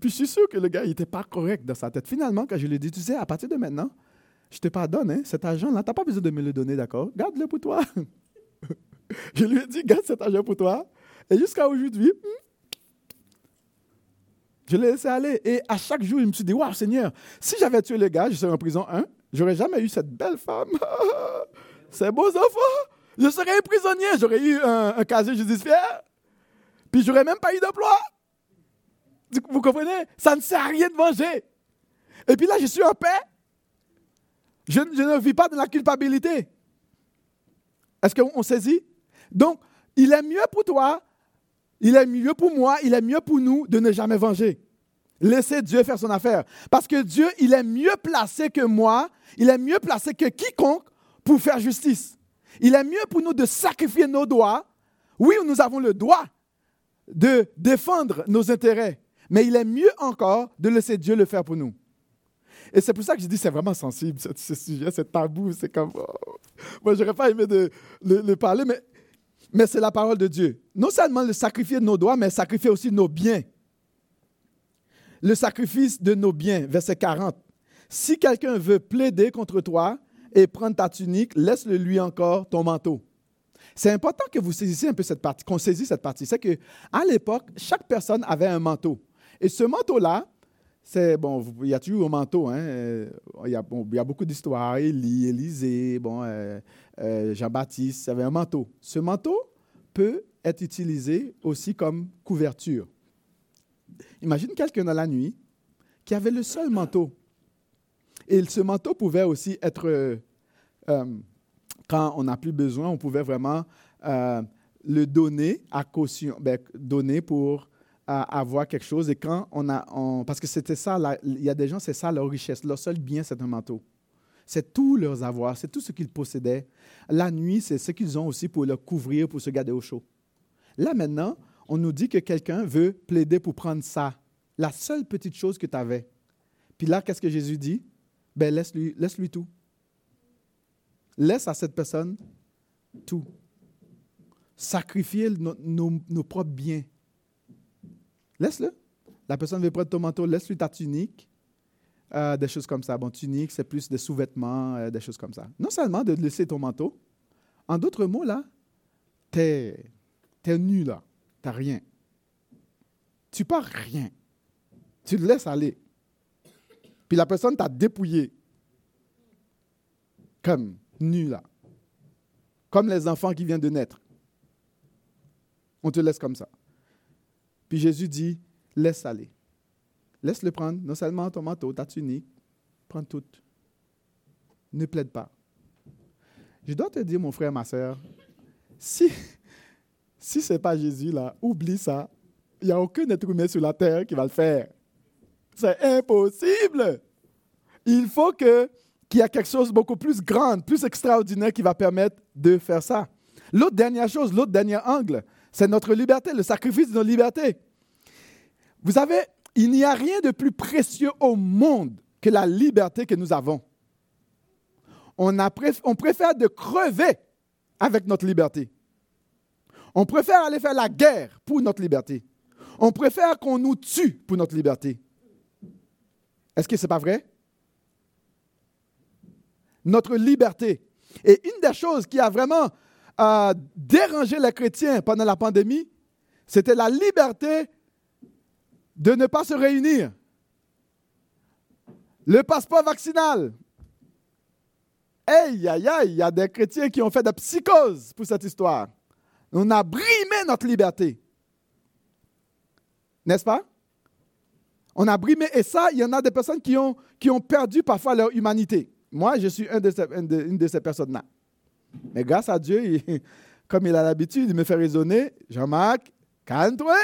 Puis je suis sûr que le gars, il n'était pas correct dans sa tête. Finalement, quand je lui ai dit, tu sais, à partir de maintenant, je te pardonne, hein, cet argent-là, tu n'as pas besoin de me le donner, d'accord? Garde-le pour toi. je lui ai dit, garde cet argent pour toi. Et jusqu'à aujourd'hui, hmm, je l'ai laissé aller. Et à chaque jour, je me suis dit, waouh, Seigneur, si j'avais tué le gars, je serais en prison 1, j'aurais jamais eu cette belle femme, ces beaux enfants. Je serais un prisonnier, j'aurais eu un, casier judiciaire, puis j'aurais même pas eu d'emploi. Vous comprenez? Ça ne sert à rien de manger. Et puis là, je suis en paix. Je, je ne vis pas de la culpabilité. Est-ce qu'on saisit? Donc, il est mieux pour toi il est mieux pour moi, il est mieux pour nous de ne jamais venger. Laissez Dieu faire son affaire. Parce que Dieu, il est mieux placé que moi, il est mieux placé que quiconque pour faire justice. Il est mieux pour nous de sacrifier nos doigts. Oui, nous avons le droit de défendre nos intérêts, mais il est mieux encore de laisser Dieu le faire pour nous. Et c'est pour ça que je dis c'est vraiment sensible, ce, sujet, c'est tabou. C'est comme. Oh. Moi, j'aurais pas aimé de le, parler, mais, mais c'est la parole de Dieu. Non seulement le sacrifier de nos doigts, mais sacrifier aussi nos biens. Le sacrifice de nos biens, verset 40. Si quelqu'un veut plaider contre toi et prendre ta tunique, laisse-le lui encore ton manteau. C'est important que vous saisissiez un peu cette partie, qu'on saisisse cette partie. C'est qu'à l'époque, chaque personne avait un manteau. Et ce manteau-là, c'est bon, il y a toujours un manteau. Hein, euh, il, y a, il, y beaucoup d'histoires. Élie, Élisée, bon, euh, euh, Jean-Baptiste avait un manteau. Ce manteau peut être utilisé aussi comme couverture. Imagine quelqu'un dans la nuit qui avait le seul manteau. Et ce manteau pouvait aussi être, quand on n'a plus besoin, on pouvait vraiment le donner à caution, ben, donner pour à avoir quelque chose. Et quand on a. parce que c'était ça, il y a des gens, c'est ça leur richesse. Leur seul bien, c'est un manteau. C'est tous leurs avoirs, c'est tout ce qu'ils possédaient. La nuit, c'est ce qu'ils ont aussi pour leur couvrir, pour se garder au chaud. Là, maintenant, on nous dit que quelqu'un veut plaider pour prendre ça, la seule petite chose que tu avais. Puis là, qu'est-ce que Jésus dit? Ben, laisse-lui laisse -lui tout. Laisse à cette personne tout. Sacrifier nos propres biens Laisse-le. La personne veut prendre ton manteau, laisse-lui ta tunique. Euh, des choses comme ça. Bon, tunique, c'est plus des sous-vêtements, euh, des choses comme ça. Non seulement de laisser ton manteau, en d'autres mots, là, t'es es nu, là. T'as rien. Tu pars rien. Tu le laisses aller. Puis la personne t'a dépouillé. Comme nu, là. Comme les enfants qui viennent de naître. On te laisse comme ça. Puis Jésus dit, laisse aller. Laisse-le prendre, non seulement ton manteau, ta tunique, prends tout. Ne plaide pas. Je dois te dire, mon frère, ma soeur, si, si ce n'est pas Jésus, là, oublie ça. Il n'y a aucun être humain sur la terre qui va le faire. C'est impossible. Il faut que, qu'il y ait quelque chose de beaucoup plus grand, plus extraordinaire qui va permettre de faire ça. L'autre dernière chose, l'autre dernier angle, c'est notre liberté, le sacrifice de notre liberté. Vous savez, il n'y a rien de plus précieux au monde que la liberté que nous avons. On, préfère de crever avec notre liberté. On préfère aller faire la guerre pour notre liberté. On préfère qu'on nous tue pour notre liberté. Est-ce que ce n'est pas vrai? Notre liberté. Et une des choses qui a vraiment a dérangé les chrétiens pendant la pandémie, c'était la liberté de ne pas se réunir. Le passeport vaccinal. Aïe, aïe, aïe, il y a des chrétiens qui ont fait de psychose pour cette histoire. On a brimé notre liberté. N'est-ce pas? On a brimé, et ça, il y en a des personnes qui ont, perdu parfois leur humanité. Moi, je suis une de ces personnes-là. Mais grâce à Dieu, comme il a l'habitude, il me fait raisonner. Jean-Marc, calme-toi.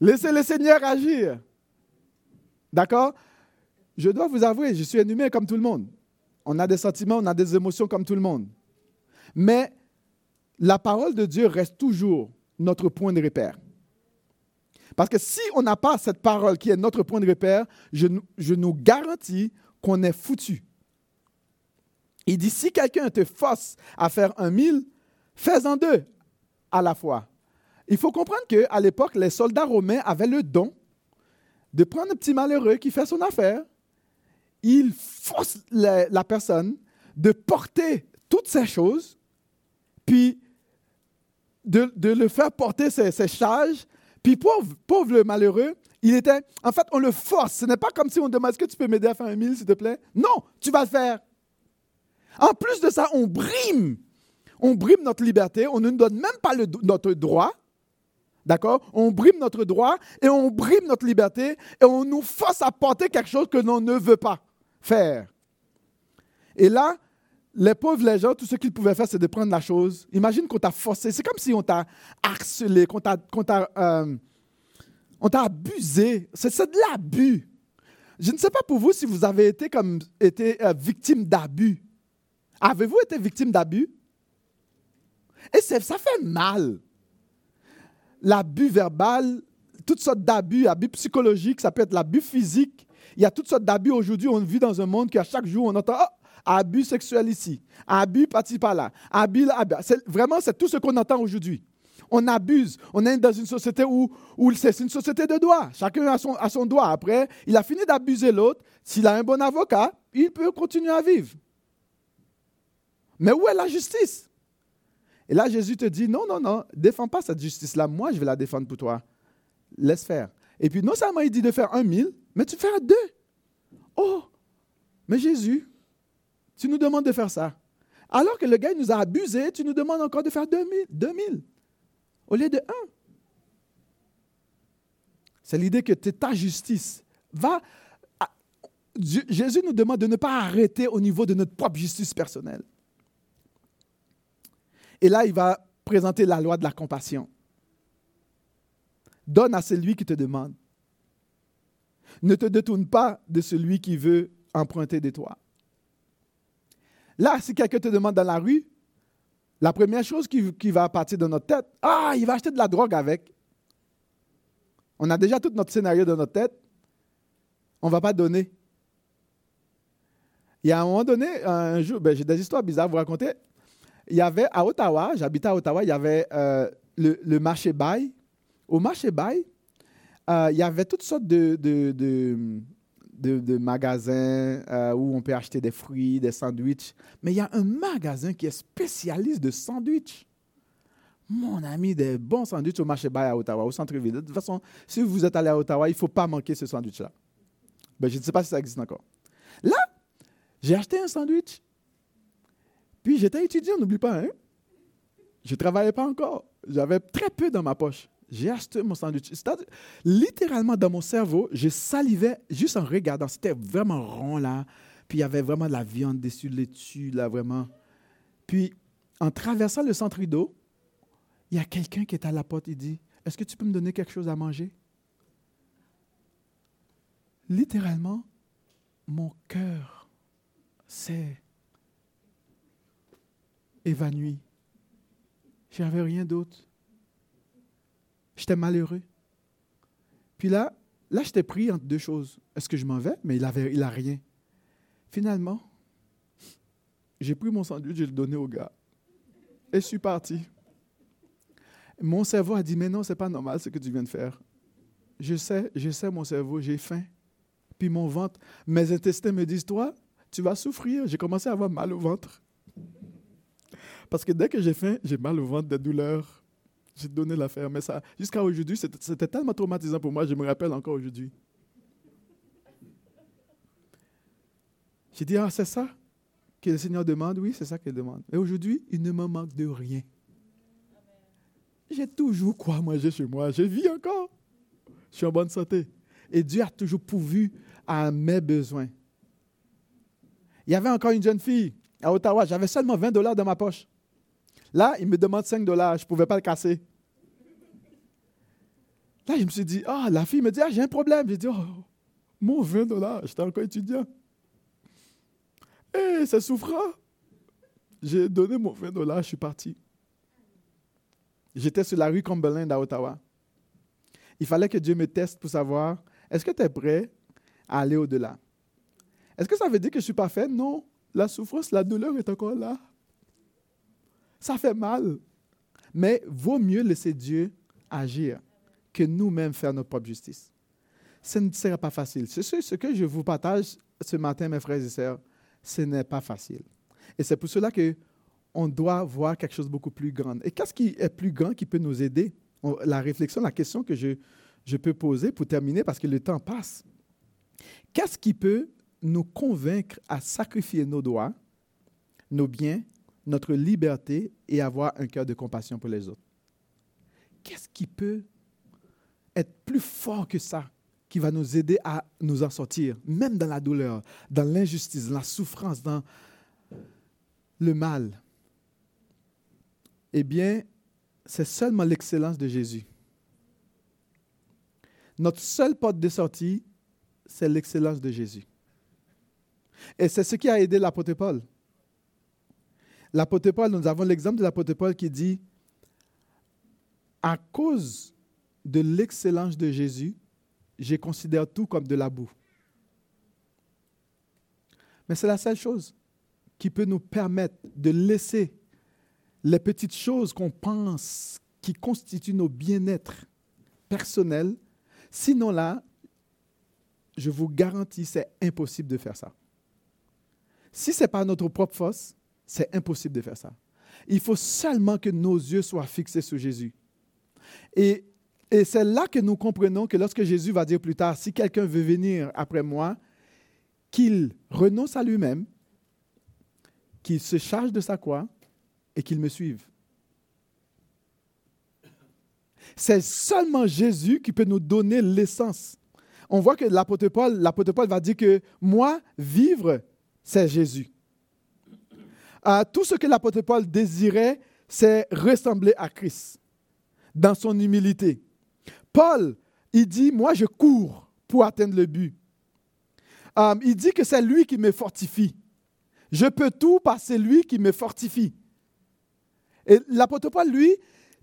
Laissez le Seigneur agir. D'accord? Je dois vous avouer, je suis un humain comme tout le monde. On a des sentiments, on a des émotions comme tout le monde. Mais la parole de Dieu reste toujours notre point de repère. Parce que si on n'a pas cette parole qui est notre point de repère, je, je nous garantis qu'on est foutu. Il dit, si quelqu'un te force à faire un mille, fais-en deux à la fois. Il faut comprendre qu'à l'époque, les soldats romains avaient le don de prendre un petit malheureux qui fait son affaire. Il force la, personne de porter toutes ces choses, puis de, le faire porter ses, charges. Puis pauvre, pauvre le malheureux, il était, en fait, on le force. Ce n'est pas comme si on demande, est-ce que tu peux m'aider à faire un mille, s'il te plaît? Non, tu vas le faire. En plus de ça, on brime. On brime notre liberté. On ne nous donne même pas notre droit. D'accord? On brime notre droit et on brime notre liberté et on nous force à porter quelque chose que l'on ne veut pas faire. Et là, les pauvres, les gens, tout ce qu'ils pouvaient faire, c'est de prendre la chose. Imagine qu'on t'a forcé. C'est comme si on t'a harcelé, qu'on t'a, euh, t'a abusé. C'est, de l'abus. Je ne sais pas pour vous si vous avez été, comme, été euh, victime d'abus. Avez-vous été victime d'abus? Et ça fait mal. L'abus verbal, toutes sortes d'abus, abus psychologiques, ça peut être l'abus physique. Il y a toutes sortes d'abus aujourd'hui. On vit dans un monde qui, à chaque jour, on entend oh, abus sexuel ici, abus parti par là, abus là. Vraiment, c'est tout ce qu'on entend aujourd'hui. On abuse. On est dans une société où, où c'est une société de droit. Chacun a son, a son droit. Après, il a fini d'abuser l'autre. S'il a un bon avocat, il peut continuer à vivre. Mais où est la justice? Et là, Jésus te dit, non, non, non, défends pas cette justice-là. Moi, je vais la défendre pour toi. Laisse faire. Et puis, non seulement il dit de faire un mille, mais tu fais deux. Oh, mais Jésus, tu nous demandes de faire ça. Alors que le gars nous a abusé, tu nous demandes encore de faire deux mille. Deux mille au lieu de un. C'est l'idée que ta justice va. Jésus nous demande de ne pas arrêter au niveau de notre propre justice personnelle. Et là, il va présenter la loi de la compassion. Donne à celui qui te demande. Ne te détourne pas de celui qui veut emprunter de toi. Là, si quelqu'un te demande dans la rue, la première chose qui, va partir de notre tête, ah, il va acheter de la drogue avec. On a déjà tout notre scénario dans notre tête. On ne va pas donner. Il y a un moment donné, un jour, ben, j'ai des histoires bizarres à vous raconter. Il y avait à Ottawa, j'habitais à Ottawa, il y avait euh, le, marché Bail. Au marché Bail, euh, il y avait toutes sortes de, de, magasins euh, où on peut acheter des fruits, des sandwichs. Mais il y a un magasin qui est spécialiste de sandwichs. Mon ami, des bons sandwichs au marché Bay à Ottawa, au centre-ville. De toute façon, si vous êtes allé à Ottawa, il ne faut pas manquer ce sandwich-là. Ben, je ne sais pas si ça existe encore. Là, j'ai acheté un sandwich. Puis j'étais étudiant, n'oublie pas. Hein? Je ne travaillais pas encore. J'avais très peu dans ma poche. J'ai acheté mon sandwich. Littéralement, dans mon cerveau, je salivais juste en regardant. C'était vraiment rond, là. Puis il y avait vraiment de la viande dessus, laitue, là, vraiment. Puis, en traversant le centre d'eau, il y a quelqu'un qui est à la porte. Il dit Est-ce que tu peux me donner quelque chose à manger Littéralement, mon cœur s'est évanoui. J'avais rien d'autre. J'étais malheureux. Puis là, là, j'étais pris entre deux choses. Est-ce que je m'en vais? Mais il n'a il a rien. Finalement, j'ai pris mon sandwich, j'ai le donné au gars. Et je suis parti. Mon cerveau a dit, mais non, c'est pas normal ce que tu viens de faire. Je sais, je sais, mon cerveau, j'ai faim. Puis mon ventre, mes intestins me disent, toi, tu vas souffrir. J'ai commencé à avoir mal au ventre. Parce que dès que j'ai faim, j'ai mal au ventre, des douleurs. J'ai donné l'affaire. Mais ça, jusqu'à aujourd'hui, c'était tellement traumatisant pour moi, je me rappelle encore aujourd'hui. J'ai dit, ah, c'est ça que le Seigneur demande? Oui, c'est ça qu'il demande. Et aujourd'hui, il ne me manque de rien. J'ai toujours quoi manger chez moi. Je vis encore. Je suis en bonne santé. Et Dieu a toujours pourvu à mes besoins. Il y avait encore une jeune fille à Ottawa. J'avais seulement 20 dollars dans ma poche. Là, il me demande 5 dollars. Je ne pouvais pas le casser. Là, je me suis dit, ah, la fille me dit, ah, j'ai un problème. J'ai dit, oh, mon 20 dollars, j'étais encore étudiant. Eh, c'est souffrant. J'ai donné mon 20 dollars, je suis parti. J'étais sur la rue Cumberland à Ottawa. Il fallait que Dieu me teste pour savoir, est-ce que tu es prêt à aller au-delà? Est-ce que ça veut dire que je suis pas fait? Non. La souffrance, la douleur est encore là. Ça fait mal. Mais vaut mieux laisser Dieu agir que nous-mêmes faire notre propre justice. Ce ne sera pas facile. Ce, que je vous partage ce matin, mes frères et sœurs, ce n'est pas facile. Et c'est pour cela que on doit voir quelque chose de beaucoup plus grand. Et qu'est-ce qui est plus grand qui peut nous aider? La réflexion, la question que je, je peux poser pour terminer, parce que le temps passe. Qu'est-ce qui peut nous convaincre à sacrifier nos droits, nos biens, notre liberté et avoir un cœur de compassion pour les autres Qu'est-ce qui peut être plus fort que ça, qui va nous aider à nous en sortir, même dans la douleur, dans l'injustice, dans la souffrance, dans le mal? Eh bien, c'est seulement l'excellence de Jésus. Notre seule porte de sortie, c'est l'excellence de Jésus. Et c'est ce qui a aidé l'apôtre Paul. L'apôtre Paul, nous avons l'exemple de l'apôtre Paul qui dit, à cause de l'excellence de Jésus, je considère tout comme de la boue. Mais c'est la seule chose qui peut nous permettre de laisser les petites choses qu'on pense qui constituent nos bien-être personnels. Sinon là, je vous garantis, c'est impossible de faire ça. Si ce n'est pas notre propre force, c'est impossible de faire ça. Il faut seulement que nos yeux soient fixés sur Jésus. Et, c'est là que nous comprenons que lorsque Jésus va dire plus tard, si quelqu'un veut venir après moi, qu'il renonce à lui-même, qu'il se charge de sa croix et qu'il me suive. C'est seulement Jésus qui peut nous donner l'essence. On voit que l'apôtre Paul, Paul va dire que moi, vivre, c'est Jésus. Euh, tout ce que l'apôtre Paul désirait, c'est ressembler à Christ dans son humilité. Paul, il dit, moi, je cours pour atteindre le but. Euh, il dit que c'est lui qui me fortifie. Je peux tout par lui qui me fortifie. Et l'apôtre Paul, lui,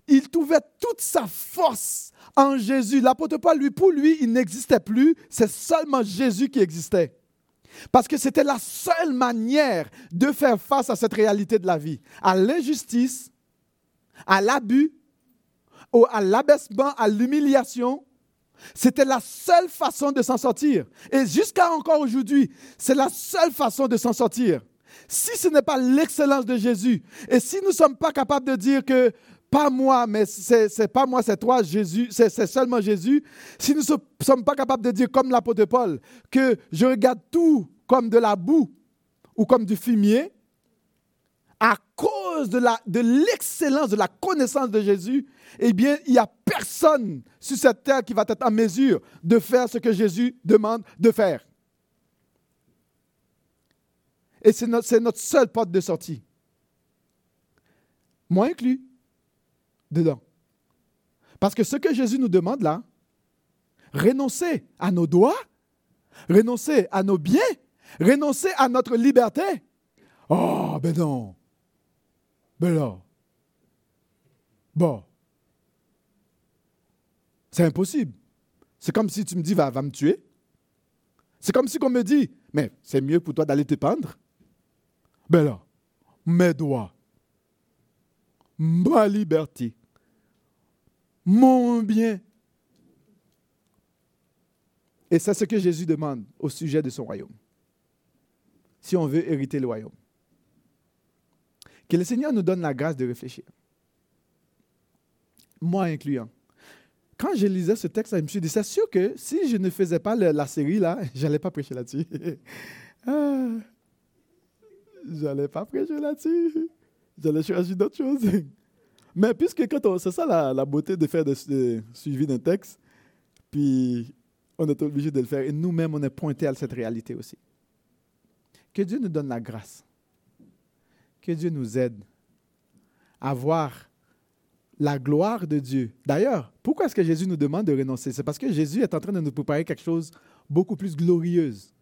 il trouvait toute sa force en Jésus. L'apôtre Paul, lui, pour lui, il n'existait plus. C'est seulement Jésus qui existait. Parce que c'était la seule manière de faire face à cette réalité de la vie, à l'injustice, à l'abus, à l'abaissement, à l'humiliation, c'était la seule façon de s'en sortir. Et jusqu'à encore aujourd'hui, c'est la seule façon de s'en sortir. Si ce n'est pas l'excellence de Jésus, et si nous ne sommes pas capables de dire que pas moi, mais c'est pas moi, c'est toi, Jésus, c'est seulement Jésus, si nous ne sommes pas capables de dire comme l'apôtre Paul, que je regarde tout comme de la boue ou comme du fumier, à cause de l'excellence, de, la connaissance de Jésus, eh bien, il n'y a personne sur cette terre qui va être en mesure de faire ce que Jésus demande de faire. Et c'est notre, notre seule porte de sortie. Moi inclus, dedans. Parce que ce que Jésus nous demande là, renoncer à nos droits, renoncer à nos biens, renoncer à notre liberté. Oh, ben non. Ben là. Bon. C'est impossible. C'est comme si tu me dis, va, me tuer. C'est comme si on me dit, mais c'est mieux pour toi d'aller te pendre. Ben là, mes droits, ma liberté, mon bien. Et c'est ce que Jésus demande au sujet de son royaume. Si on veut hériter le royaume. Que le Seigneur nous donne la grâce de réfléchir. Moi incluant quand je lisais ce texte, je me suis dit, c'est sûr que si je ne faisais pas la, série, là, je n'allais pas prêcher là-dessus. ah, je n'allais pas prêcher là-dessus. J'allais choisir d'autres choses. Mais puisque quand c'est ça la, beauté de faire le suivi d'un texte, puis on est obligé de le faire. Et nous-mêmes, on est pointé à cette réalité aussi. Que Dieu nous donne la grâce. Que Dieu nous aide à voir la gloire de Dieu. D'ailleurs, pourquoi est-ce que Jésus nous demande de renoncer? C'est parce que Jésus est en train de nous préparer quelque chose beaucoup plus glorieuse.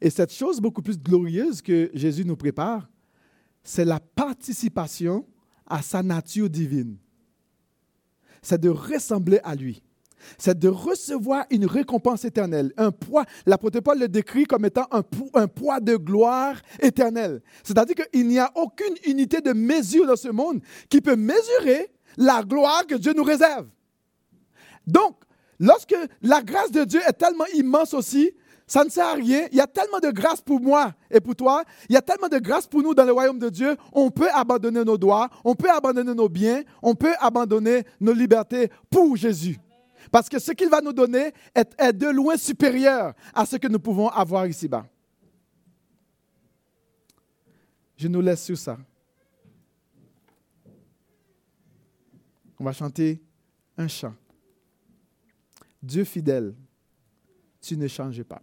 Et cette chose beaucoup plus glorieuse que Jésus nous prépare, c'est la participation à sa nature divine. C'est de ressembler à lui. C'est de recevoir une récompense éternelle, un poids. L'apôtre Paul le décrit comme étant un, un poids de gloire éternelle. C'est-à-dire qu'il n'y a aucune unité de mesure dans ce monde qui peut mesurer la gloire que Dieu nous réserve. Donc, lorsque la grâce de Dieu est tellement immense aussi, ça ne sert à rien. Il y a tellement de grâce pour moi et pour toi. Il y a tellement de grâce pour nous dans le royaume de Dieu. On peut abandonner nos droits, on peut abandonner nos biens, on peut abandonner nos libertés pour Jésus. Parce que ce qu'il va nous donner est, de loin supérieur à ce que nous pouvons avoir ici-bas. Je nous laisse sur ça. On va chanter un chant. Dieu fidèle, tu ne changes pas.